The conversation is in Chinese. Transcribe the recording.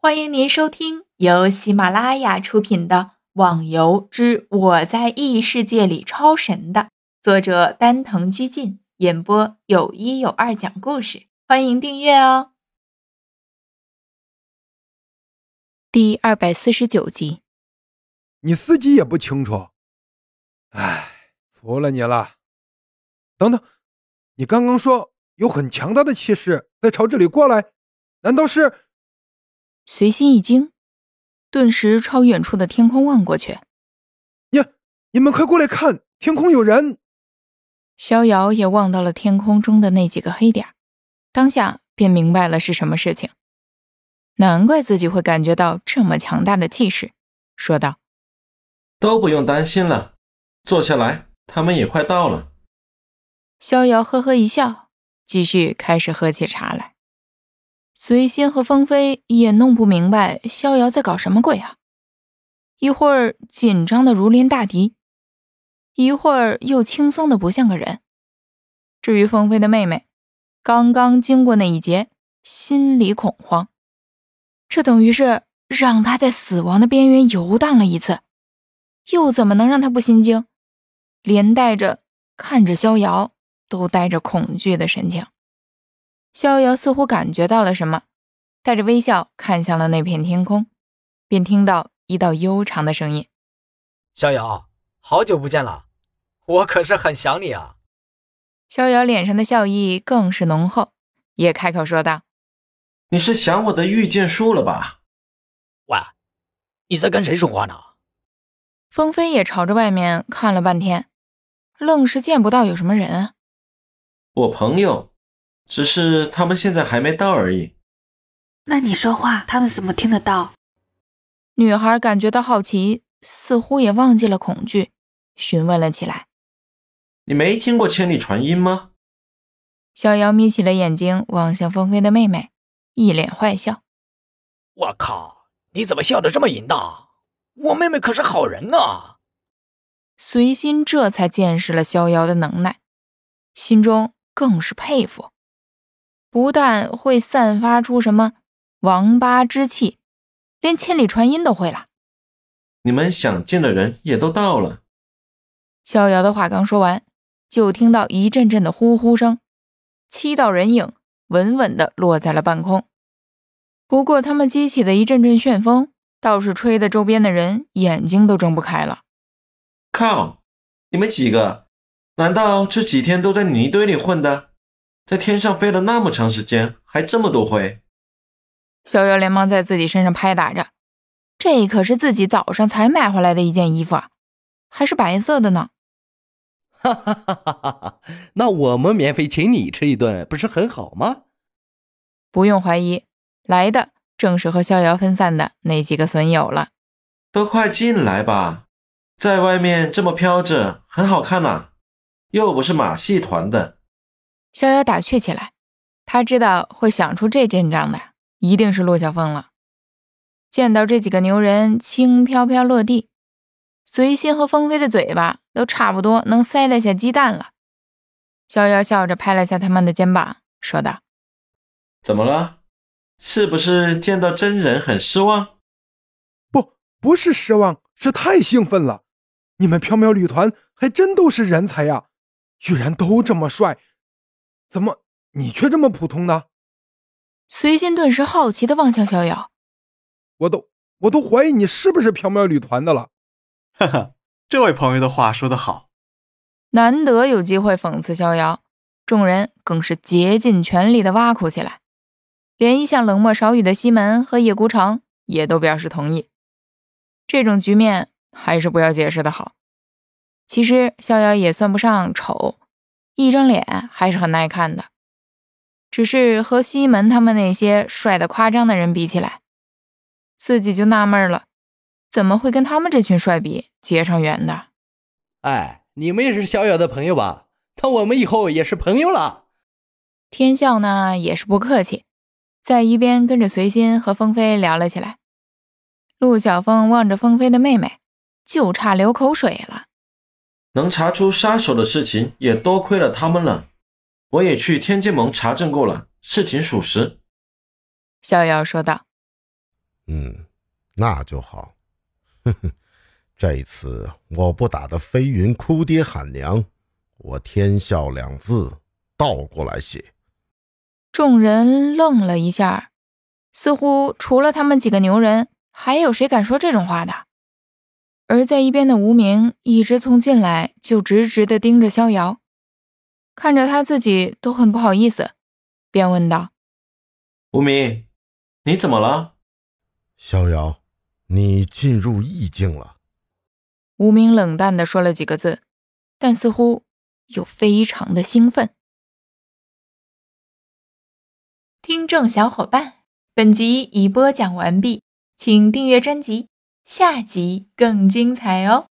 欢迎您收听由喜马拉雅出品的《网游之我在异世界里超神》的作者丹藤居进演播，有一有二讲故事。欢迎订阅哦。第二百四十九集，你自己也不清楚，哎，服了你了。等等，你刚刚说有很强大的气势在朝这里过来，难道是？随心一惊，顿时朝远处的天空望过去。你、你们快过来看，天空有人！逍遥也望到了天空中的那几个黑点，当下便明白了是什么事情。难怪自己会感觉到这么强大的气势，说道：“都不用担心了，坐下来，他们也快到了。”逍遥呵呵一笑，继续开始喝起茶来。随心和风飞也弄不明白逍遥在搞什么鬼啊！一会儿紧张的如临大敌，一会儿又轻松的不像个人。至于风飞的妹妹，刚刚经过那一劫，心里恐慌，这等于是让他在死亡的边缘游荡了一次，又怎么能让他不心惊？连带着看着逍遥，都带着恐惧的神情。逍遥似乎感觉到了什么，带着微笑看向了那片天空，便听到一道悠长的声音：“逍遥，好久不见了，我可是很想你啊。”逍遥脸上的笑意更是浓厚，也开口说道：“你是想我的遇见术了吧？”“喂，你在跟谁说话呢？”风飞也朝着外面看了半天，愣是见不到有什么人啊。我朋友。只是他们现在还没到而已。那你说话，他们怎么听得到？女孩感觉到好奇，似乎也忘记了恐惧，询问了起来：“你没听过千里传音吗？”逍遥眯起了眼睛，望向风飞的妹妹，一脸坏笑：“我靠，你怎么笑得这么淫荡？我妹妹可是好人呢！”随心这才见识了逍遥的能耐，心中更是佩服。不但会散发出什么王八之气，连千里传音都会了。你们想见的人也都到了。逍遥的话刚说完，就听到一阵阵的呼呼声，七道人影稳稳地落在了半空。不过他们激起的一阵阵旋风，倒是吹得周边的人眼睛都睁不开了。靠！你们几个，难道这几天都在泥堆里混的？在天上飞了那么长时间，还这么多灰。逍遥连忙在自己身上拍打着，这可是自己早上才买回来的一件衣服啊，还是白色的呢。哈哈哈哈哈哈！那我们免费请你吃一顿，不是很好吗？不用怀疑，来的正是和逍遥分散的那几个损友了。都快进来吧，在外面这么飘着，很好看呐，又不是马戏团的。逍遥打趣起来，他知道会想出这阵仗的一定是陆小凤了。见到这几个牛人轻飘飘落地，随心和风飞的嘴巴都差不多能塞得下鸡蛋了。逍遥笑着拍了下他们的肩膀，说道：“怎么了？是不是见到真人很失望？”“不，不是失望，是太兴奋了。你们缥缈旅团还真都是人才呀，居然都这么帅。”怎么，你却这么普通呢？随心顿时好奇的望向逍遥，我都我都怀疑你是不是缥缈旅团的了。哈哈，这位朋友的话说得好，难得有机会讽刺逍遥，众人更是竭尽全力的挖苦起来，连一向冷漠少语的西门和叶孤城也都表示同意。这种局面还是不要解释的好。其实逍遥也算不上丑。一张脸还是很耐看的，只是和西门他们那些帅的夸张的人比起来，自己就纳闷了，怎么会跟他们这群帅比结上缘的？哎，你们也是逍遥的朋友吧？那我们以后也是朋友了。天笑呢也是不客气，在一边跟着随心和风飞聊了起来。陆小凤望着风飞的妹妹，就差流口水了。能查出杀手的事情也多亏了他们了。我也去天剑盟查证过了，事情属实。逍遥说道：“嗯，那就好。哼哼，这一次我不打得飞云哭爹喊娘，我天笑两字倒过来写。众人愣了一下，似乎除了他们几个牛人，还有谁敢说这种话的？而在一边的无名一直从进来就直直的盯着逍遥，看着他自己都很不好意思，便问道：“无名，你怎么了？”逍遥，你进入意境了。无名冷淡的说了几个字，但似乎又非常的兴奋。听众小伙伴，本集已播讲完毕，请订阅专辑，下集更精彩哦。